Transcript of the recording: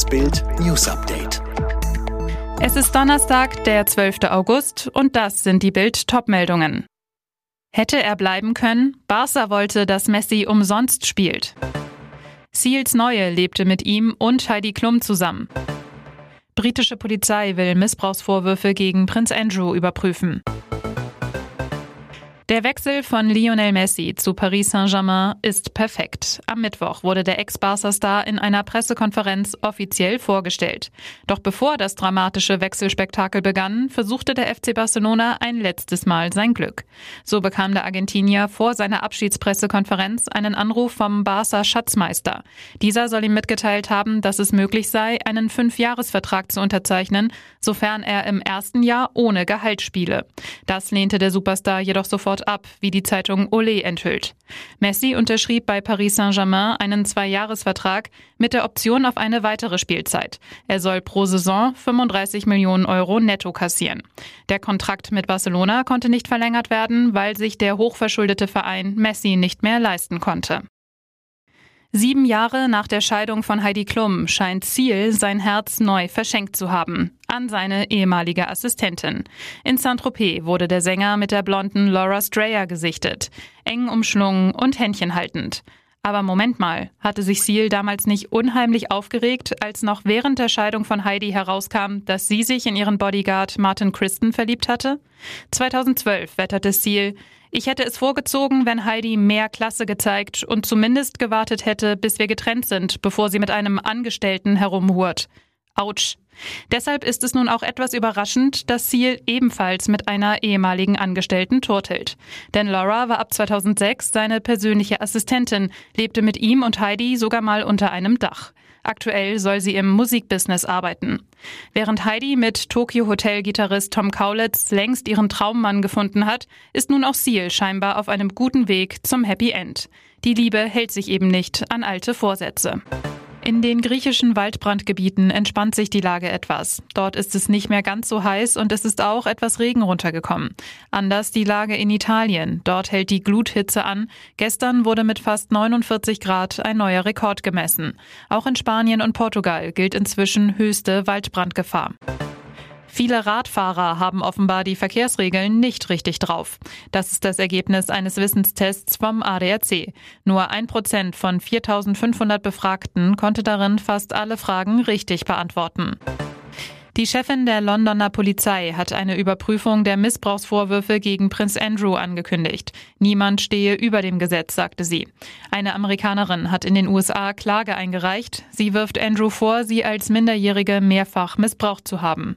Das Bild News Update. Es ist Donnerstag, der 12. August, und das sind die Bild-Top-Meldungen. Hätte er bleiben können? Barca wollte, dass Messi umsonst spielt. Seals Neue lebte mit ihm und Heidi Klum zusammen. Britische Polizei will Missbrauchsvorwürfe gegen Prinz Andrew überprüfen. Der Wechsel von Lionel Messi zu Paris Saint-Germain ist perfekt. Am Mittwoch wurde der Ex-Barca-Star in einer Pressekonferenz offiziell vorgestellt. Doch bevor das dramatische Wechselspektakel begann, versuchte der FC Barcelona ein letztes Mal sein Glück. So bekam der Argentinier vor seiner Abschiedspressekonferenz einen Anruf vom Barca-Schatzmeister. Dieser soll ihm mitgeteilt haben, dass es möglich sei, einen Fünfjahresvertrag zu unterzeichnen, sofern er im ersten Jahr ohne Gehalt spiele. Das lehnte der Superstar jedoch sofort sofort ab, wie die Zeitung Olé enthüllt. Messi unterschrieb bei Paris Saint-Germain einen Zweijahresvertrag mit der Option auf eine weitere Spielzeit. Er soll pro Saison 35 Millionen Euro netto kassieren. Der Kontrakt mit Barcelona konnte nicht verlängert werden, weil sich der hochverschuldete Verein Messi nicht mehr leisten konnte. Sieben Jahre nach der Scheidung von Heidi Klum scheint Ziel sein Herz neu verschenkt zu haben. An seine ehemalige Assistentin. In Saint-Tropez wurde der Sänger mit der blonden Laura Strayer gesichtet. Eng umschlungen und Händchen haltend. Aber Moment mal, hatte sich Seal damals nicht unheimlich aufgeregt, als noch während der Scheidung von Heidi herauskam, dass sie sich in ihren Bodyguard Martin Christen verliebt hatte? 2012 wetterte Seal, ich hätte es vorgezogen, wenn Heidi mehr Klasse gezeigt und zumindest gewartet hätte, bis wir getrennt sind, bevor sie mit einem Angestellten herumhurt. Autsch. Deshalb ist es nun auch etwas überraschend, dass Seal ebenfalls mit einer ehemaligen Angestellten turtelt. Denn Laura war ab 2006 seine persönliche Assistentin, lebte mit ihm und Heidi sogar mal unter einem Dach. Aktuell soll sie im Musikbusiness arbeiten. Während Heidi mit Tokyo Hotel Gitarrist Tom Kaulitz längst ihren Traummann gefunden hat, ist nun auch Seal scheinbar auf einem guten Weg zum Happy End. Die Liebe hält sich eben nicht an alte Vorsätze. In den griechischen Waldbrandgebieten entspannt sich die Lage etwas. Dort ist es nicht mehr ganz so heiß und es ist auch etwas Regen runtergekommen. Anders die Lage in Italien. Dort hält die Gluthitze an. Gestern wurde mit fast 49 Grad ein neuer Rekord gemessen. Auch in Spanien und Portugal gilt inzwischen höchste Waldbrandgefahr. Viele Radfahrer haben offenbar die Verkehrsregeln nicht richtig drauf. Das ist das Ergebnis eines Wissenstests vom ADAC. Nur ein Prozent von 4500 Befragten konnte darin fast alle Fragen richtig beantworten. Die Chefin der Londoner Polizei hat eine Überprüfung der Missbrauchsvorwürfe gegen Prinz Andrew angekündigt. Niemand stehe über dem Gesetz, sagte sie. Eine Amerikanerin hat in den USA Klage eingereicht. Sie wirft Andrew vor, sie als Minderjährige mehrfach missbraucht zu haben.